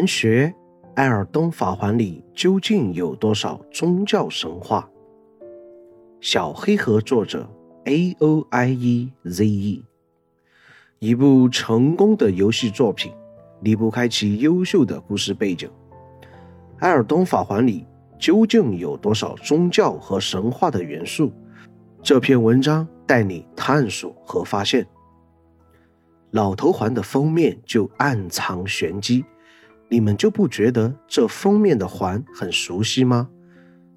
环学《艾尔登法环》里究竟有多少宗教神话？小黑盒作者 A O I E Z E，一部成功的游戏作品离不开其优秀的故事背景。《艾尔登法环》里究竟有多少宗教和神话的元素？这篇文章带你探索和发现。老头环的封面就暗藏玄机，你们就不觉得这封面的环很熟悉吗？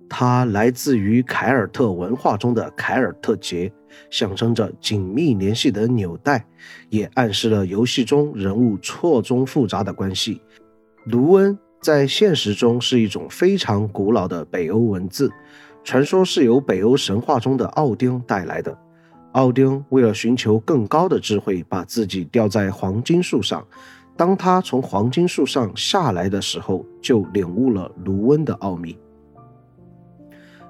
它来自于凯尔特文化中的凯尔特节，象征着紧密联系的纽带，也暗示了游戏中人物错综复杂的关系。卢恩在现实中是一种非常古老的北欧文字，传说是由北欧神话中的奥丁带来的。奥丁为了寻求更高的智慧，把自己吊在黄金树上。当他从黄金树上下来的时候，就领悟了卢恩的奥秘。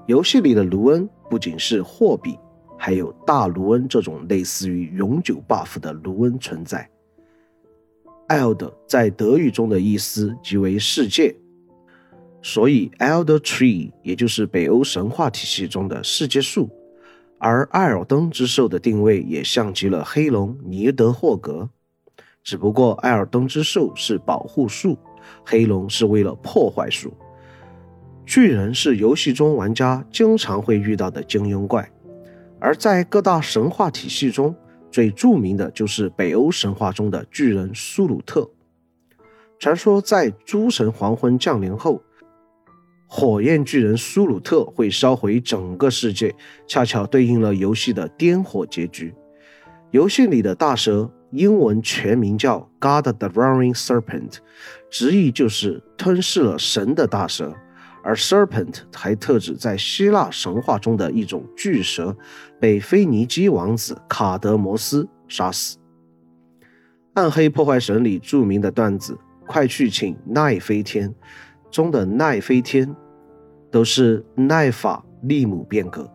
游戏里的卢恩不仅是货币，还有大卢恩这种类似于永久 buff 的卢恩存在。Eld 在德语中的意思即为世界，所以 Elder Tree 也就是北欧神话体系中的世界树。而艾尔登之兽的定位也像极了黑龙尼德霍格，只不过艾尔登之兽是保护树，黑龙是为了破坏树。巨人是游戏中玩家经常会遇到的精英怪，而在各大神话体系中，最著名的就是北欧神话中的巨人苏鲁特。传说在诸神黄昏降临后。火焰巨人苏鲁特会烧毁整个世界，恰巧对应了游戏的颠火结局。游戏里的大蛇英文全名叫 God the Roaring Serpent，直译就是吞噬了神的大蛇。而 Serpent 还特指在希腊神话中的一种巨蛇，被腓尼基王子卡德摩斯杀死。暗黑破坏神里著名的段子“快去请奈飞天”中的奈飞天。都是奈法利姆变革。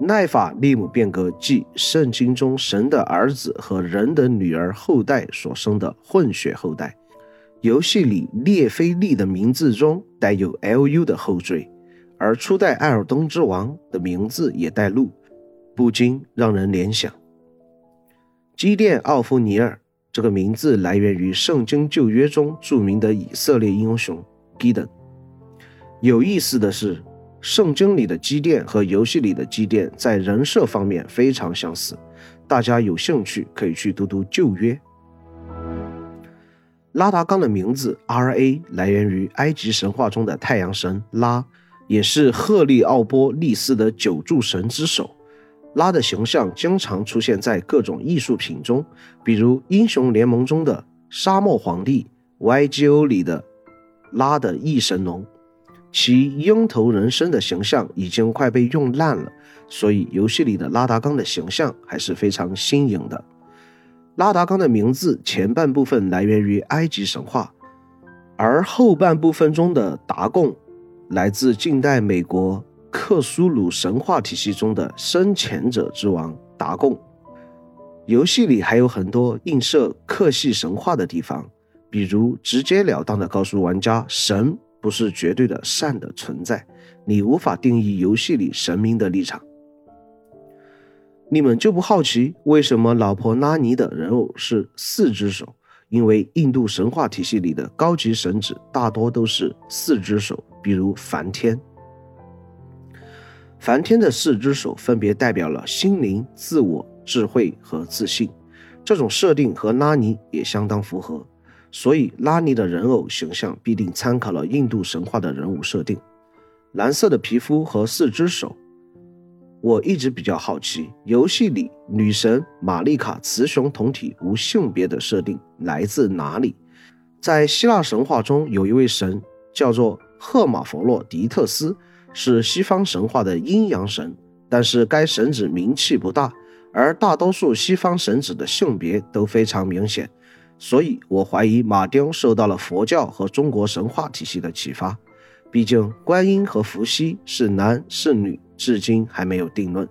奈法利姆变革即圣经中神的儿子和人的女儿后代所生的混血后代。游戏里列菲利的名字中带有 L-U 的后缀，而初代艾尔登之王的名字也带路，不禁让人联想。基甸奥夫尼尔这个名字来源于圣经旧约中著名的以色列英雄基登。有意思的是，圣经里的基甸和游戏里的基甸在人设方面非常相似。大家有兴趣可以去读读旧约。拉达冈的名字 R.A 来源于埃及神话中的太阳神拉，也是赫利奥波利斯的九柱神之首。拉的形象经常出现在各种艺术品中，比如英雄联盟中的沙漠皇帝，Y.G.O 里的拉的异神龙。其鹰头人身的形象已经快被用烂了，所以游戏里的拉达冈的形象还是非常新颖的。拉达冈的名字前半部分来源于埃及神话，而后半部分中的达贡来自近代美国克苏鲁神话体系中的生前者之王达贡。游戏里还有很多映射克系神话的地方，比如直截了当的告诉玩家神。不是绝对的善的存在，你无法定义游戏里神明的立场。你们就不好奇为什么老婆拉尼的人偶是四只手？因为印度神话体系里的高级神祇大多都是四只手，比如梵天。梵天的四只手分别代表了心灵、自我、智慧和自信。这种设定和拉尼也相当符合。所以，拉尼的人偶形象必定参考了印度神话的人物设定，蓝色的皮肤和四只手。我一直比较好奇，游戏里女神玛丽卡雌雄同体、无性别的设定来自哪里？在希腊神话中，有一位神叫做赫马弗洛狄特斯，是西方神话的阴阳神，但是该神祇名气不大，而大多数西方神祇的性别都非常明显。所以我怀疑马丁受到了佛教和中国神话体系的启发，毕竟观音和伏羲是男是女，至今还没有定论。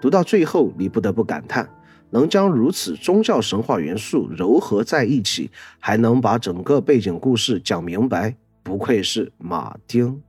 读到最后，你不得不感叹，能将如此宗教神话元素糅合在一起，还能把整个背景故事讲明白，不愧是马丁。